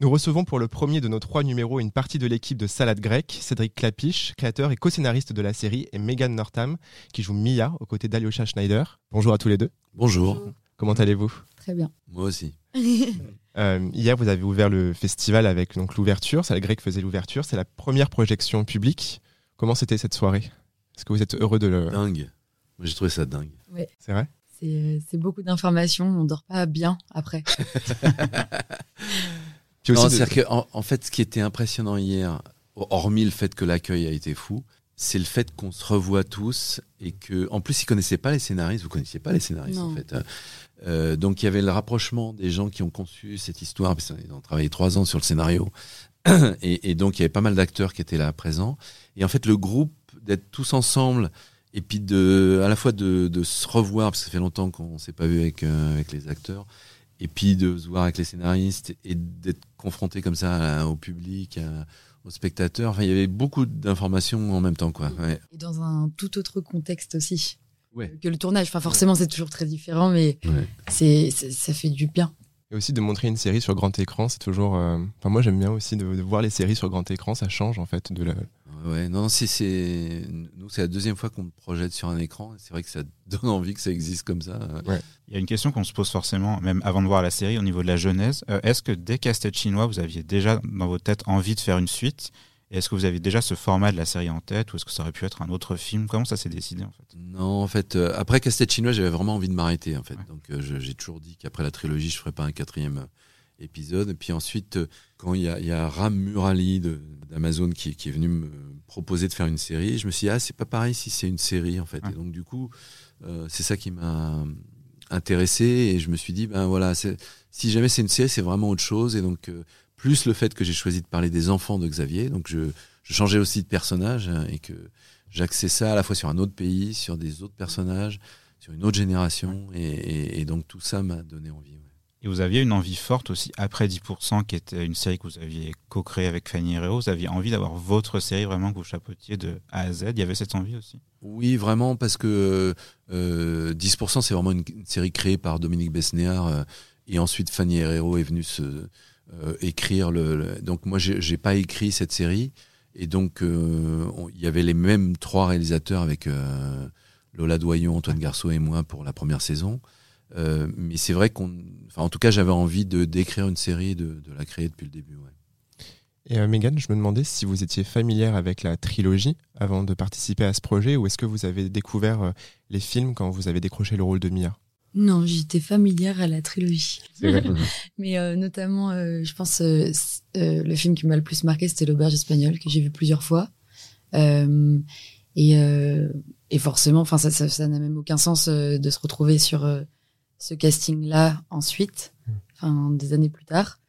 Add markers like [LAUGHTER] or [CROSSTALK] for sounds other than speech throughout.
Nous recevons pour le premier de nos trois numéros une partie de l'équipe de Salade Grecque, Cédric Clapiche, créateur et co-scénariste de la série, et Megan Northam, qui joue Mia aux côtés d'Alyosha Schneider. Bonjour à tous les deux. Bonjour. Comment allez-vous? Très bien. Moi aussi. [LAUGHS] Euh, hier, vous avez ouvert le festival avec donc l'ouverture. Salade Grecque faisait l'ouverture. C'est la première projection publique. Comment c'était cette soirée? Est-ce que vous êtes heureux de le... Dingue. Moi, j'ai trouvé ça dingue. C'est vrai? C'est euh, c'est beaucoup d'informations. On dort pas bien après. [LAUGHS] Non, de- c'est-à-dire que, en, en fait, ce qui était impressionnant hier, hormis le fait que l'accueil a été fou, c'est le fait qu'on se revoit tous et que, en plus, ils connaissaient pas les scénaristes. Vous connaissiez pas les scénaristes, Non. en fait. Euh, donc, il y avait le rapprochement des gens qui ont conçu cette histoire, parce qu'ils ont travaillé trois ans sur le scénario. [CLEARS THROAT] Et, et donc, il y avait pas mal d'acteurs qui étaient là présents. Et en fait, le groupe, d'être tous ensemble, et puis de, à la fois de, de se revoir, parce que ça fait longtemps qu'on s'est pas vu avec, euh, avec les acteurs, et puis de se voir avec les scénaristes, et d'être confronté comme ça à- au public, à- aux spectateurs. Enfin, il y avait beaucoup d'informations en même temps, quoi. Ouais. Et dans un tout autre contexte aussi Ouais. que le tournage. Enfin, forcément, c'est toujours très différent, mais c'est- ça fait du bien. Et aussi de montrer une série sur grand écran, c'est toujours. euh, Enfin, moi, j'aime bien aussi de, de voir les séries sur grand écran. Ça change en fait de la. Ouais, non, c'est, c'est, nous, c'est la deuxième fois qu'on me projette sur un écran. C'est vrai que ça [LAUGHS] donne envie que ça existe comme ça. Il y a une question qu'on se pose forcément, même avant de voir la série, au niveau de la genèse. Euh, est-ce que dès Castet chinois, vous aviez déjà dans votre tête envie de faire une suite? Et est-ce que vous avez déjà ce format de la série en tête Ou est-ce que ça aurait pu être un autre film? Comment ça s'est décidé en fait? Non, en fait, euh, après Castet chinois, j'avais vraiment envie de m'arrêter, en fait. Ouais. Donc, euh, je- j'ai toujours dit qu'après la trilogie, je ferais pas un quatrième épisode. Et puis ensuite, euh, quand il y a, il y a Ram Murali d'Amazon qui, qui est venu me proposer de faire une série, je me suis dit, ah, c'est pas pareil si c'est une série, en fait. Et donc, du coup, euh, c'est ça qui m'a intéressé. Et je me suis dit, ben voilà, si jamais c'est une série, c'est vraiment autre chose. Et donc, euh, plus le fait que j'ai choisi de parler des enfants de Xavier, donc je, je changeais aussi de personnage hein, et que j'axais ça à la fois sur un autre pays, sur des autres personnages, sur une autre génération. Et, et- et donc, tout ça m'a donné envie. ouais. Et vous aviez une envie forte aussi, après 10%, qui était une série que vous aviez co-créée avec Fanny Herrero, vous aviez envie d'avoir votre série vraiment que vous chapeautiez de A à Z. Il y avait cette envie aussi? Oui, vraiment, parce que euh, 10%, c'est vraiment une, série créée par Dominique Besnéard. euh, et ensuite, Fanny Herrero est venue se, euh, écrire le, le- Donc, moi, j'ai pas écrit cette série. Et donc, euh, il y avait les mêmes trois réalisateurs avec euh, Lola Doyon, Antoine Garceau et moi pour la première saison. Euh, mais c'est vrai qu'on. Enfin, en tout cas, j'avais envie de d'écrire une série, de, de la créer depuis le début. Ouais. Et euh, Megan, je me demandais si vous étiez familière avec la trilogie avant de participer à ce projet, ou est-ce que vous avez découvert euh, les films quand vous avez décroché le rôle de Mia? Non, j'étais familière à la trilogie. Vrai. [LAUGHS] Mais euh, notamment, euh, je pense, euh, euh, le film qui m'a le plus marqué, c'était L'Auberge espagnole, que j'ai vu plusieurs fois. Euh, et, euh, et forcément, enfin, ça, ça, ça n'a même aucun sens euh, de se retrouver sur euh, ce casting-là ensuite, enfin, des années plus tard.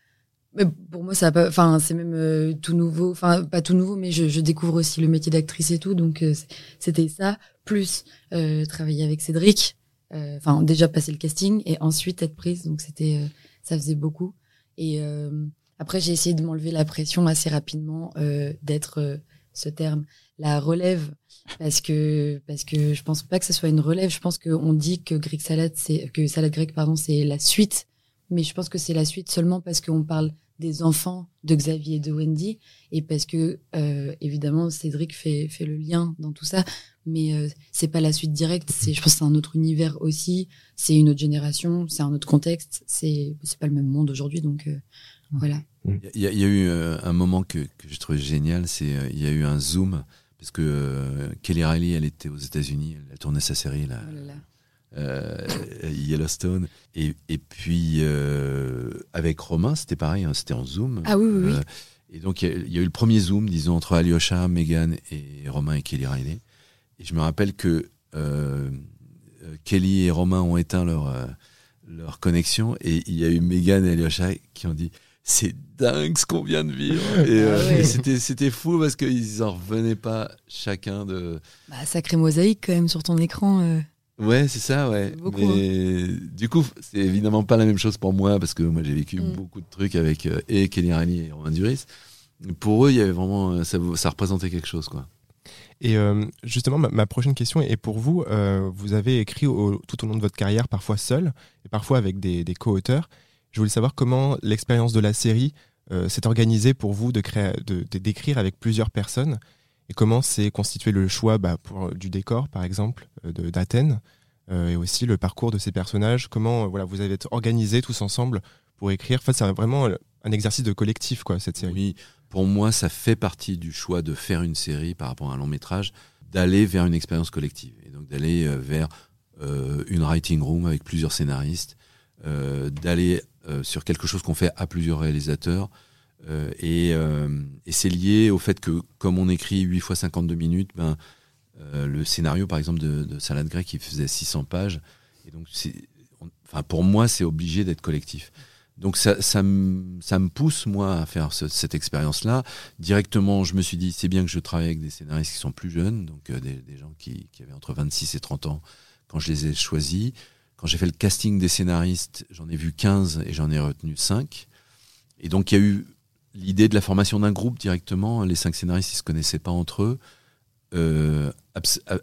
Mais pour moi, ça enfin, c'est même euh, tout nouveau, enfin, pas tout nouveau, mais je, je découvre aussi le métier d'actrice et tout, donc euh, c'était ça, plus euh, travailler avec Cédric, euh, enfin, déjà passer le casting et ensuite être prise, donc c'était, euh, ça faisait beaucoup. Et euh, après, j'ai essayé de m'enlever la pression assez rapidement euh, d'être ce terme, la relève, parce que parce que je pense pas que ce soit une relève. Je pense qu'on dit que Greek Salad, c'est que salade grecque, pardon, c'est la suite, mais je pense que c'est la suite seulement parce qu'on parle des enfants de Xavier et de Wendy et parce que euh, évidemment Cédric fait fait le lien dans tout ça, mais euh, c'est pas la suite directe. Je pense c'est un autre univers aussi. C'est une autre génération, c'est un autre contexte. C'est c'est pas le même monde aujourd'hui, donc euh, voilà. Il y, a- eu euh, un moment que, que j'ai trouvé génial, c'est il y a eu un zoom parce que euh, Kelly Riley, elle était aux États-Unis, elle a tourné sa série là, Oh là là. euh, [COUGHS] Yellowstone, et, et puis euh, avec Romain, c'était pareil, hein, c'était en zoom. Ah oui oui oui. Et donc il y, a- il y a eu le premier zoom, disons entre Alyosha, Megan et Romain et Kelly Riley. Et je me rappelle que Kelly et Romain ont éteint leur leur connexion et il y a eu Megan et Alyosha qui ont dit c'est dingue ce qu'on vient de vivre. [LAUGHS] Et, euh, Ah ouais. et c'était c'était fou parce qu'ils en revenaient pas chacun de. Bah, sacré mosaïque quand même sur ton écran. euh. Ouais, c'est ça, ouais. C'est beaucoup, hein. Mais du coup, c'est évidemment pas la même chose pour moi parce que moi j'ai vécu Mm. beaucoup de trucs avec euh, et Kelly Riley et Romain Duris. Pour eux, il y avait vraiment euh, ça, ça représentait quelque chose, quoi. Et euh, justement, ma, ma prochaine question est pour vous. Euh, vous avez écrit au- tout au long de votre carrière, parfois seul et parfois avec des, des co-auteurs. Je voulais savoir comment l'expérience de la série c'est organisé pour vous de créer, de d'écrire avec plusieurs personnes et comment c'est constitué le choix bah, pour du décor par exemple d'Athènes et aussi le parcours de ces personnages. Comment voilà vous avez organisé tous ensemble pour écrire. Enfin, c'est vraiment un exercice de collectif quoi cette série. Oui, pour moi ça fait partie du choix de faire une série par rapport à un long métrage d'aller vers une expérience collective et donc d'aller vers euh, une writing room avec plusieurs scénaristes, euh, d'aller euh, sur quelque chose qu'on fait à plusieurs réalisateurs. et, et c'est lié au fait que, comme on écrit 8 fois 52 minutes, ben, le scénario, par exemple, de, de Salade grecque, il faisait 600 pages. Et donc, enfin, pour moi, c'est obligé d'être collectif. Donc ça, ça, me, ça pousse, moi, à faire cette expérience-là. Directement, je me suis dit, c'est bien que je travaille avec des scénaristes qui sont plus jeunes, donc des, des, gens qui, qui, avaient entre 26 et 30 ans, quand je les ai choisis. Quand j'ai fait le casting des scénaristes, j'en ai vu 15 et j'en ai retenu 5. Et donc il y a eu l'idée de la formation d'un groupe directement. Les cinq scénaristes, ils se connaissaient pas entre eux. Euh,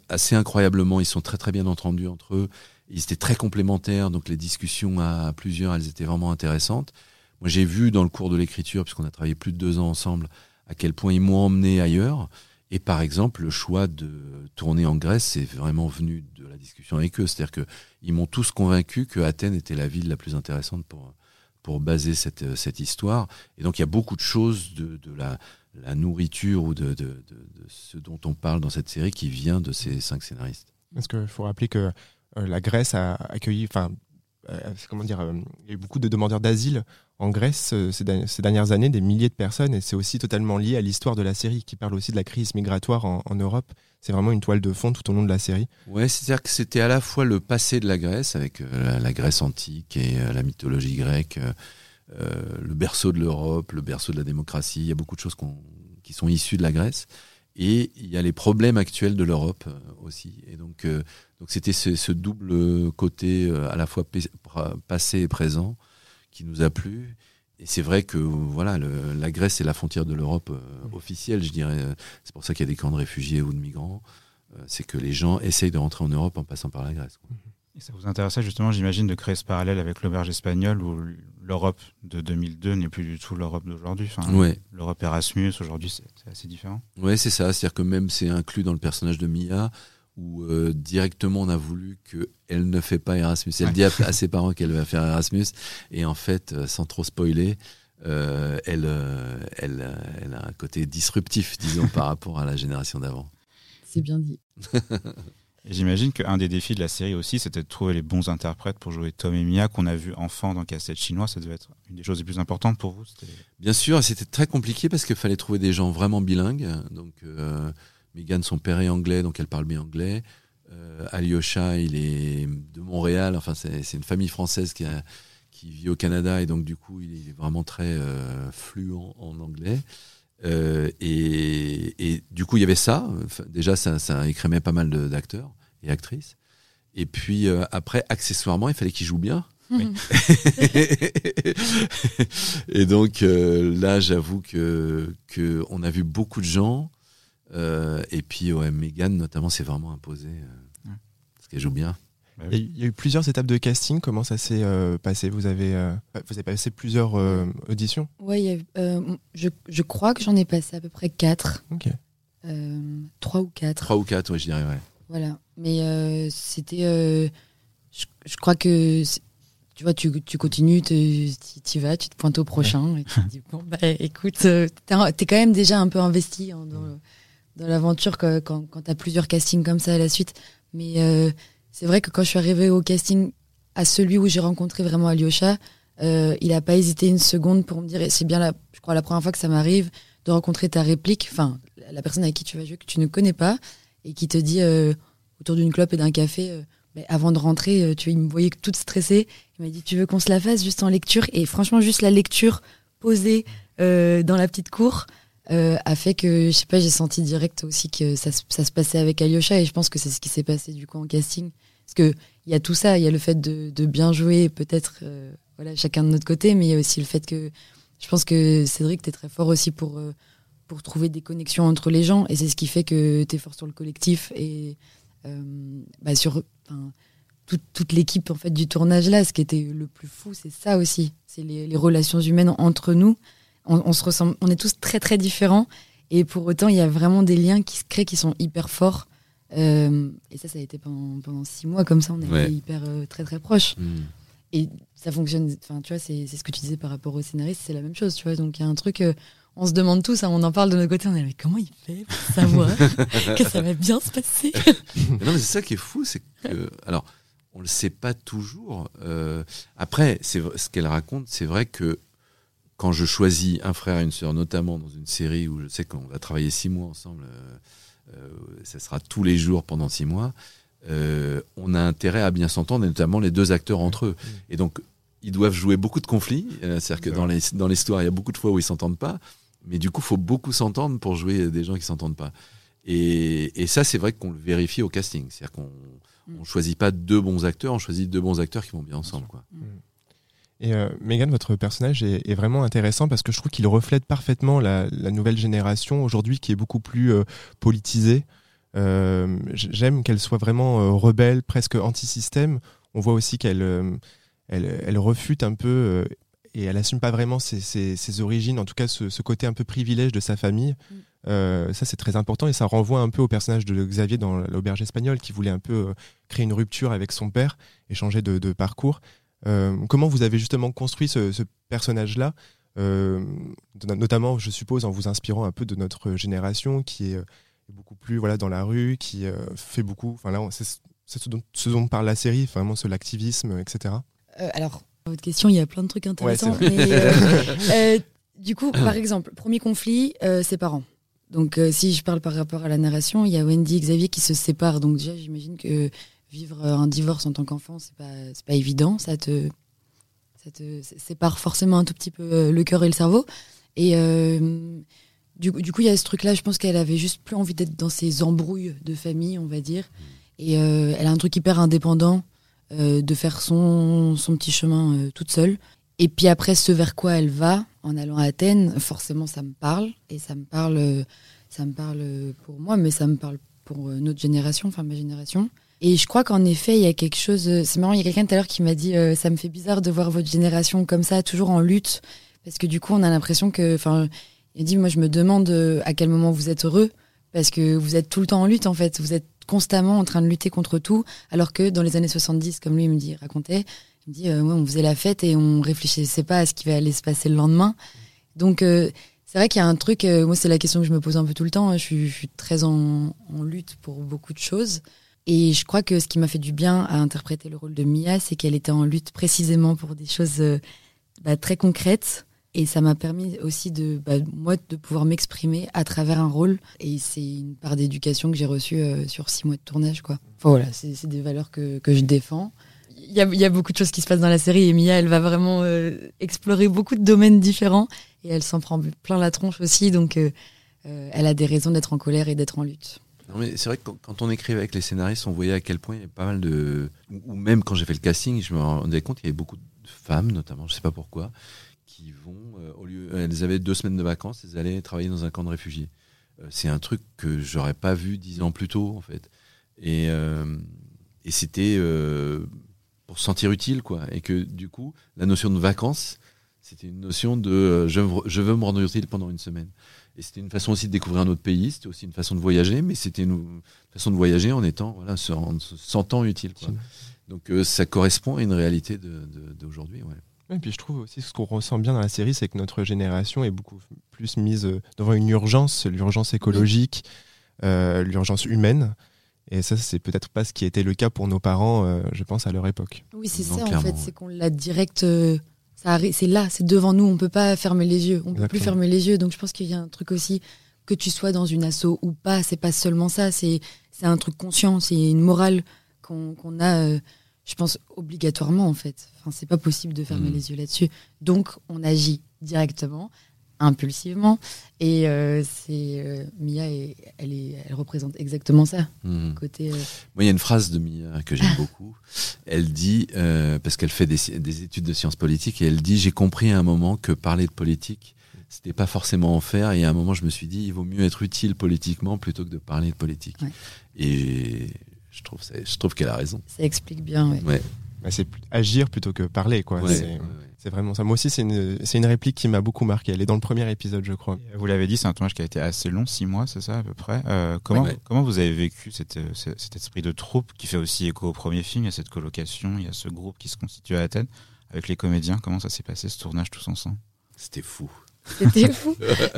assez incroyablement, ils sont très très bien entendus entre eux. Ils étaient très complémentaires, donc les discussions à plusieurs, elles étaient vraiment intéressantes. Moi, j'ai vu dans le cours de l'écriture, puisqu'on a travaillé plus de deux ans ensemble, à quel point ils m'ont emmené ailleurs. Et par exemple, le choix de tourner en Grèce, c'est vraiment venu de la discussion avec eux. C'est-à-dire qu'ils m'ont tous convaincu que Athènes était la ville la plus intéressante pour, pour baser cette, cette histoire. Et donc, il y a beaucoup de choses de, de la, la, nourriture ou de, de, de, ce dont on parle dans cette série qui vient de ces cinq scénaristes. Parce qu'il faut rappeler que euh, la Grèce a accueilli, enfin, comment dire, euh, il y a eu beaucoup de demandeurs d'asile en Grèce ces, dernières années, des milliers de personnes, et c'est aussi totalement lié à l'histoire de la série qui parle aussi de la crise migratoire en, Europe. C'est vraiment une toile de fond tout au long de la série. Ouais, c'est-à-dire que c'était à la fois le passé de la Grèce, avec la, Grèce antique et la mythologie grecque, le berceau de l'Europe, le berceau de la démocratie. Il y a beaucoup de choses qui sont issues de la Grèce. Et il y a les problèmes actuels de l'Europe aussi. Et donc, donc c'était ce, double côté euh, à la fois passé et présent qui nous a plu. Et c'est vrai que voilà, la Grèce est la frontière de l'Europe euh, officielle, je dirais. C'est pour ça qu'il y a des camps de réfugiés ou de migrants. Euh, c'est que les gens essayent de rentrer en Europe en passant par la Grèce. Et ça vous intéressait justement, j'imagine, de créer ce parallèle avec l'auberge espagnole où l'Europe de 2002 n'est plus du tout l'Europe d'aujourd'hui. Enfin, ouais. L'Europe Erasmus, aujourd'hui, c'est assez différent. Oui, c'est ça. C'est-à-dire que même c'est inclus dans le personnage de Mia où euh, directement on a voulu qu'elle ne fait pas Erasmus. Elle dit à, [LAUGHS] ses parents qu'elle va faire Erasmus, et en fait, euh, sans trop spoiler, euh, elle, elle, elle, a un côté disruptif, disons, [LAUGHS] par rapport à la génération d'avant. C'est bien dit. [LAUGHS] J'imagine qu'un des défis de la série aussi, c'était de trouver les bons interprètes pour jouer Tom et Mia, qu'on a vu enfant dans Cassette chinois. Ça devait être une des choses les plus importantes pour vous. Bien sûr, c'était très compliqué parce qu'il fallait trouver des gens vraiment bilingues. Donc, Megan, son père est anglais, donc elle parle bien anglais. Euh, Alyosha, il est de Montréal. Enfin, c'est une famille française qui, qui, vit au Canada et donc du coup, il est vraiment très euh, fluent en anglais. Euh, et, du coup, il y avait ça. déjà, ça, ça écrémait pas mal d'acteurs et actrices. Et puis après, accessoirement, il fallait qu'il joue bien. [LAUGHS] et donc là, j'avoue que, que on a vu beaucoup de gens euh, et puis, ouais, Megan, notamment, c'est vraiment imposé. Euh, parce qu'elle joue bien. Bah il y a eu plusieurs étapes de casting. Comment ça s'est euh, passé? Vous avez, vous avez passé plusieurs auditions? Oui, je, je, crois que j'en ai passé à peu près quatre. Ok. trois ou quatre. Trois ou quatre, oui, je dirais, ouais. Voilà. Mais c'était. Je, je, crois que. Tu vois, tu, tu continues, tu y vas, tu te pointes au prochain et tu te dis, bon, bah écoute, t'es es quand même déjà un peu investi hein, dans, l'aventure quand, quand, quand tu as plusieurs castings comme ça à la suite. Mais euh, c'est vrai que quand je suis arrivée au casting à celui où j'ai rencontré vraiment Alyosha, euh, il a pas hésité une seconde pour me dire, et c'est bien la, je crois la première fois que ça m'arrive de rencontrer ta réplique, enfin la personne avec qui tu vas jouer que tu ne connais pas et qui te dit euh, autour d'une clope et d'un café, euh, mais avant de rentrer, tu il me voyait toute stressée, il m'a dit tu veux qu'on se la fasse juste en lecture? Et franchement juste la lecture posée dans la petite cour. Euh, a fait que, je sais pas, j'ai senti direct aussi que ça, se passait avec Alyosha et je pense que c'est ce qui s'est passé du coup en casting. Parce que il y a tout ça, il y a le fait de, bien jouer, peut-être, euh, voilà, chacun de notre côté, mais il y a aussi le fait que je pense que Cédric, t'es très fort aussi pour, euh, pour trouver des connexions entre les gens et c'est ce qui fait que t'es fort sur le collectif et bah, sur toute, l'équipe en fait du tournage là. Ce qui était le plus fou, c'est ça aussi, c'est les relations humaines entre nous on, on se ressemble, on est tous très très différents. Et pour autant, il y a vraiment des liens qui se créent qui sont hyper forts. Euh, et ça, ça a été pendant, pendant six mois comme ça, on Ouais. été hyper euh, très très proches. Hmm. Et ça fonctionne, enfin, tu vois, c'est ce que tu disais par rapport au scénariste, c'est la même chose, tu vois. Donc, il y a un truc, euh, on se demande tous, hein, on en parle de notre côté, on est là, mais comment il fait pour [LAUGHS] savoir que ça va bien se passer? Non, mais c'est ça qui est fou, c'est que. Alors, on le sait pas toujours. euh, après, c'est ce qu'elle raconte, c'est vrai que quand je choisis un frère et une sœur, notamment dans une série où je sais qu'on va travailler six mois ensemble, euh, euh, ça sera tous les jours pendant six mois, euh, on a intérêt à bien s'entendre, et notamment les deux acteurs entre eux. Et donc, ils doivent jouer beaucoup de conflits. euh, C'est-à-dire que dans l'histoire, il y a beaucoup de fois où ils s'entendent pas. Mais du coup, il faut beaucoup s'entendre pour jouer des gens qui s'entendent pas. Et, et ça, c'est vrai qu'on le vérifie au casting. C'est-à-dire qu'on Mm. on choisit pas deux bons acteurs, on choisit deux bons acteurs qui vont bien ensemble. Quoi. Et euh, Megan, votre personnage est, est vraiment intéressant parce que je trouve qu'il reflète parfaitement la, la nouvelle génération aujourd'hui qui est beaucoup plus euh, politisée. Euh, J'aime qu'elle soit vraiment euh, rebelle, presque anti-système. On voit aussi qu'elle elle, elle refute un peu et elle assume pas vraiment ses, ses- ses origines, en tout cas ce, ce côté un peu privilège de sa famille. Mm. Euh, ça c'est très important et ça renvoie un peu au personnage de Xavier dans l'auberge espagnole qui voulait un peu euh, créer une rupture avec son père et changer de, de parcours. Euh, comment vous avez justement construit ce, ce personnage-là Euh, notamment, je suppose, en vous inspirant un peu de notre génération qui est euh, beaucoup plus voilà dans la rue, qui fait beaucoup. Enfin là, c'est ce dont, ce dont parle la série, vraiment sur l'activisme, etc. Alors, à votre question, il y a plein de trucs intéressants. Ouais, c'est mais, [LAUGHS] euh, euh, du coup, par exemple, premier conflit, euh, ses parents. Donc, si je parle par rapport à la narration, il y a Wendy et Xavier qui se séparent. Donc, déjà, j'imagine que vivre euh, un divorce en tant qu'enfant, c'est pas, pas évident. Ça te, ça te sépare forcément un tout petit peu euh, le cœur et le cerveau. Et euh, du, du coup, il y a ce truc-là. Je pense qu'elle avait juste plus envie d'être dans ces embrouilles de famille, on va dire. Et elle a un truc hyper indépendant de faire son, son petit chemin toute seule. Et puis après, ce vers quoi elle va en allant à Athènes, forcément, ça me parle. Et ça me parle, ça me parle pour moi, mais ça me parle pour notre génération, enfin ma génération. Et je crois qu'en effet, il y a quelque chose. euh, C'est marrant, il y a quelqu'un tout à l'heure qui m'a dit euh, ça me fait bizarre de voir votre génération comme ça, toujours en lutte, parce que du coup, on a l'impression que, enfin, il dit moi, je me demande euh, à quel moment vous êtes heureux, parce que vous êtes tout le temps en lutte en fait. Vous êtes constamment en train de lutter contre tout, alors que dans les années 70, comme lui il me dit, racontait, il me dit euh, ouais, on faisait la fête et on réfléchissait pas à ce qui va aller se passer le lendemain. Donc euh, c'est vrai qu'il y a un truc, euh, moi c'est la question que je me pose un peu tout le temps, hein. je, suis, je suis très en lutte pour beaucoup de choses. Et je crois que ce qui m'a fait du bien à interpréter le rôle de Mia, c'est qu'elle était en lutte précisément pour des choses euh, bah, très concrètes. Et ça m'a permis aussi de, bah, moi, de pouvoir m'exprimer à travers un rôle. Et c'est une part d'éducation que j'ai reçue euh, sur six mois de tournage, quoi. Enfin voilà, c'est des valeurs que, que je défends. Il y, a, beaucoup de choses qui se passent dans la série et Mia, elle va vraiment euh, explorer beaucoup de domaines différents et elle s'en prend plein la tronche aussi. Donc, elle a des raisons d'être en colère et d'être en lutte. Non, mais c'est vrai que quand, on écrivait avec les scénaristes, on voyait à quel point il y avait pas mal de. Ou, même quand j'ai fait le casting, je me rendais compte qu'il y avait beaucoup de femmes, notamment, je sais pas pourquoi, qui vont, euh, au lieu. Elles avaient deux semaines de vacances, elles allaient travailler dans un camp de réfugiés. Euh, c'est un truc que j'aurais pas vu dix ans plus tôt, en fait. Et, euh, et c'était pour se sentir utile, quoi. Et que du coup, la notion de vacances, c'était une notion de je, je veux me rendre utile pendant une semaine. Et c'était une façon aussi de découvrir un autre pays, c'était aussi une façon de voyager, mais c'était une façon de voyager en étant, voilà, se, en se sentant utile. Quoi. Donc euh, ça correspond à une réalité d'aujourd'hui. ouais. Et puis je trouve aussi ce qu'on ressent bien dans la série, c'est que notre génération est beaucoup plus mise euh, devant une urgence, l'urgence écologique, euh, l'urgence humaine. Et ça, c'est peut-être pas ce qui était le cas pour nos parents, euh, je pense, à leur époque. Oui, c'est ça en fait, ouais. c'est qu'on l'a direct. C'est là, c'est devant nous. On peut pas fermer les yeux. On peut plus Exactement. fermer les yeux. Donc je pense qu'il y a un truc aussi que tu sois dans une asso ou pas. C'est pas seulement ça. C'est c'est un truc conscient. C'est une morale qu'on a. euh, je pense obligatoirement en fait. Enfin, c'est pas possible de fermer Mhm. les yeux là-dessus. Donc on agit directement, impulsivement. Et euh, c'est euh, Mia, elle est, elle représente exactement ça. Mhm. Côté. euh, Moi, il y a une phrase de Mia que j'aime beaucoup. Elle dit, parce qu'elle fait des, études de sciences politiques, et elle dit J'ai compris à un moment que parler de politique, c'était pas forcément en faire. Et à un moment, je me suis dit Il vaut mieux être utile politiquement plutôt que de parler de politique. Ouais. Et je trouve, je trouve qu'elle a raison. ça explique bien. ouais. Ouais. Bah, c'est agir plutôt que parler, quoi. c'est vraiment ça. Moi aussi, c'est une, c'est une réplique qui m'a beaucoup marqué. Elle est dans le premier épisode, je crois. Vous l'avez dit, c'est un tournage qui a été assez long, six mois, c'est ça à peu près. Euh, comment, comment vous avez vécu cet, cet esprit de troupe qui fait aussi écho au premier film? Il y a cette colocation, il y a ce groupe qui se constitue à Athènes avec les comédiens. Comment ça s'est passé ce tournage tous ensemble? C'était fou. C'était fou.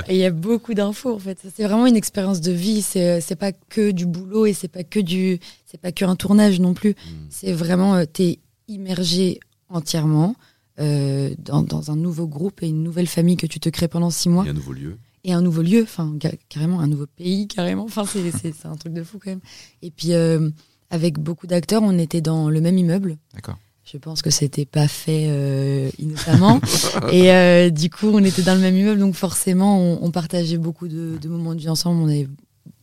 Et il y a beaucoup d'infos en fait. C'est vraiment une expérience de vie. C'est c'est pas que du boulot et c'est pas que du c'est pas que un tournage non plus. Hmm. C'est vraiment euh, t'es immergé entièrement euh, dans, dans, un nouveau groupe et une nouvelle famille que tu te crées pendant six mois. Et un nouveau lieu. Et un nouveau lieu, enfin carrément un nouveau pays, carrément. Enfin c'est c'est un truc de fou quand même. Et puis euh, avec beaucoup d'acteurs, on était dans le même immeuble. D'accord. Je pense que c'était pas fait euh, innocemment. [LAUGHS] et euh, du coup, on était dans le même immeuble, donc forcément, on, on partageait beaucoup de, de, moments de vie ensemble. On avait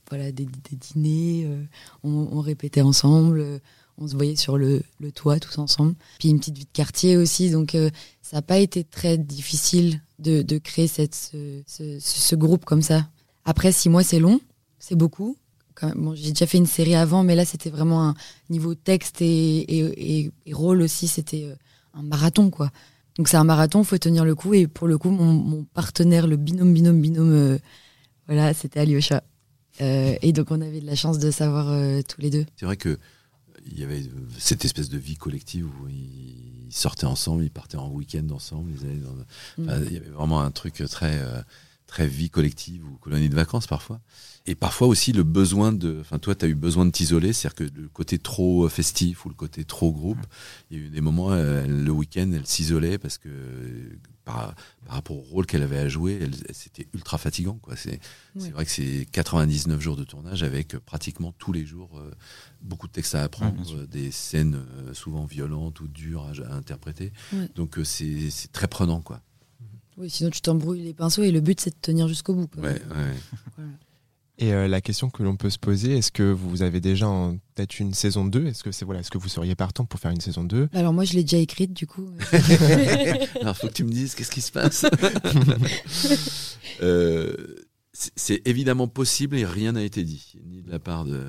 voilà, des, des dîners, euh, on, on, répétait ensemble, on se voyait sur le, toit tous ensemble. Puis une petite vie de quartier aussi, donc euh, ça n'a pas été très difficile de, créer cette, ce, groupe comme ça. Après, six mois, c'est long, c'est beaucoup bon, j'ai déjà fait une série avant, mais là c'était vraiment un niveau texte et, et, rôle aussi, c'était euh, un marathon quoi. Donc c'est un marathon, faut tenir le coup et pour le coup mon, partenaire, le binôme binôme binôme, euh, voilà, c'était Alyosha. Et donc on avait de la chance de savoir tous les deux. C'est vrai que il y avait cette espèce de vie collective où ils sortaient ensemble, ils partaient en week-end ensemble, ils allaient dans... mm. enfin, il y avait vraiment un truc très très vie collective ou colonie de vacances parfois. Et parfois aussi le besoin de. Enfin, toi, tu as eu besoin de t'isoler, c'est-à-dire que le côté trop festif ou le côté trop groupe, il y a eu des moments, euh, le week-end, elle s'isolait parce que par, par, rapport au rôle qu'elle avait à jouer, c'était ultra fatigant. Quoi. C'est, c'est vrai que c'est 99 jours de tournage avec pratiquement tous les jours euh, beaucoup de textes à apprendre, des scènes euh, souvent violentes ou dures à, à interpréter. Donc c'est, c'est très prenant. quoi. Oui, sinon tu t'embrouilles les pinceaux et le but c'est de tenir jusqu'au bout. Quoi. Ouais, ouais. [LAUGHS] voilà. Et euh, la question que l'on peut se poser, est-ce que vous avez déjà en tête une saison 2 Est-ce que c'est voilà, est-ce que vous seriez partant pour faire une saison 2 Alors moi je l'ai déjà écrite du coup. [LAUGHS] Alors faut que tu me dises qu'est-ce qui se passe? [LAUGHS] euh, c'est évidemment possible et rien n'a été dit, ni de la part de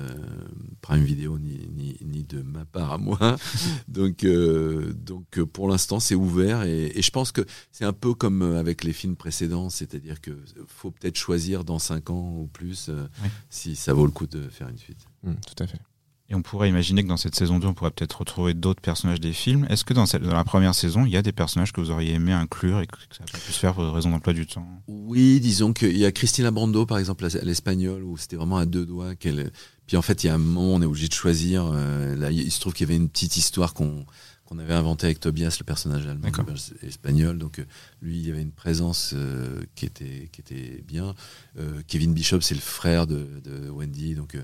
Prime Video, ni, ni, ni de ma part à moi. [LAUGHS] donc, euh, donc pour l'instant, c'est ouvert et, et, je pense que c'est un peu comme avec les films précédents, c'est-à-dire que faut peut-être choisir dans cinq ans ou plus euh, oui. si ça vaut le coup de faire une suite. Mmh, tout à fait. Et on pourrait imaginer que dans cette saison 2, on pourrait peut-être retrouver d'autres personnages des films. Est-ce que dans, cette, dans, la première saison, il y a des personnages que vous auriez aimé inclure et que ça a pu se faire pour raison d'emploi du temps? Oui, disons qu'il y a Christina Brando, par exemple, l'espagnole, où c'était vraiment à deux doigts qu'elle. Puis en fait, il y a un moment, on est obligé de choisir. Euh, là, il se trouve qu'il y avait une petite histoire qu'on qu'on avait inventée avec Tobias, le personnage allemand, espagnol. Donc lui, il y avait une présence euh, qui était qui était bien. Euh, Kevin Bishop, c'est le frère de, de Wendy, donc euh,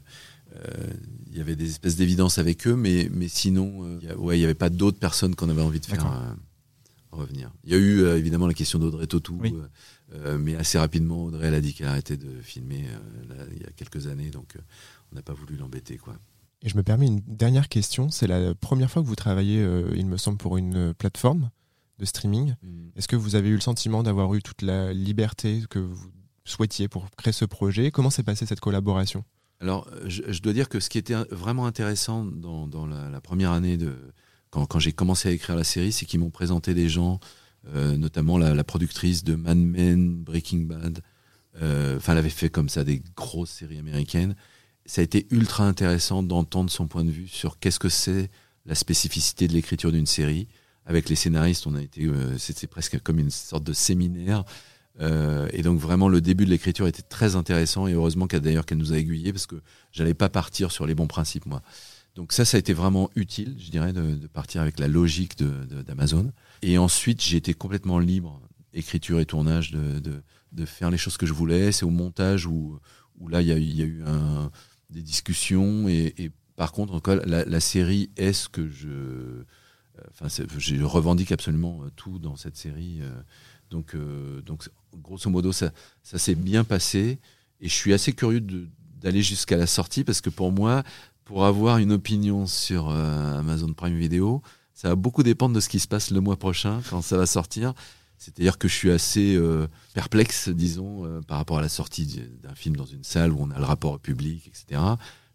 il y avait des espèces d'évidence avec eux, mais, mais sinon, euh, a, ouais, il n'y avait pas d'autres personnes qu'on avait envie de faire euh, revenir. Il y a eu évidemment la question d'Audrey oui. mais assez rapidement, Audrey elle a dit qu'elle arrêtait de filmer là, il y a quelques années, donc on n'a pas voulu l'embêter. quoi. Et je me permets une dernière question. C'est la première fois que vous travaillez, euh, il me semble, pour une plateforme de streaming. Mm. Est-ce que vous avez eu le sentiment d'avoir eu toute la liberté que vous souhaitiez pour créer ce projet? Comment s'est passée cette collaboration? Alors, je, dois dire que ce qui était vraiment intéressant dans, la, première année de quand, j'ai commencé à écrire la série, c'est qu'ils m'ont présenté des gens, euh, notamment la, la, productrice de Mad Men, Breaking Bad. Euh, enfin, elle avait fait comme ça des grosses séries américaines. Ça a été ultra intéressant d'entendre son point de vue sur qu'est-ce que c'est la spécificité de l'écriture d'une série. Avec les scénaristes, on a été, euh, c'était presque comme une sorte de séminaire euh, et donc vraiment le début de l'écriture était très intéressant et heureusement qu'elle d'ailleurs qu'elle nous a aiguillés parce que j'allais pas partir sur les bons principes moi. Donc ça, ça a été vraiment utile, je dirais, de, de partir avec la logique d'Amazon. Et ensuite, j'ai été complètement libre, écriture et tournage, de, de, de faire les choses que je voulais. C'est au montage où, où là, il y a, eu des discussions. Et, par contre, encore, la, série est ce que je... Enfin, je revendique absolument tout dans cette série. Donc, euh, donc grosso modo, ça, ça s'est bien passé. Et je suis assez curieux d'aller jusqu'à la sortie parce que pour moi, pour avoir une opinion sur euh, Amazon Prime Video, ça va beaucoup dépendre de ce qui se passe le mois prochain quand ça va sortir. C'est-à-dire que je suis assez euh, perplexe, disons, euh, par rapport à la sortie d'un film dans une salle où on a le rapport public, etc.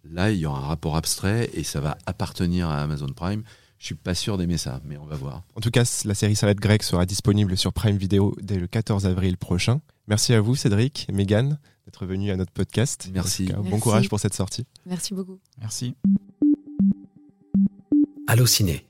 Là, il y aura un rapport abstrait et ça va appartenir à Amazon Prime. Je suis pas sûr d'aimer ça, mais on va voir. En tout cas, la série Salade grecque sera disponible sur Prime Video dès le 14 avril prochain. Merci à vous, Cédric et Megan, d'être venus à notre podcast. Merci. Cas, Merci. Bon courage pour cette sortie. Merci beaucoup. Merci. Allociné,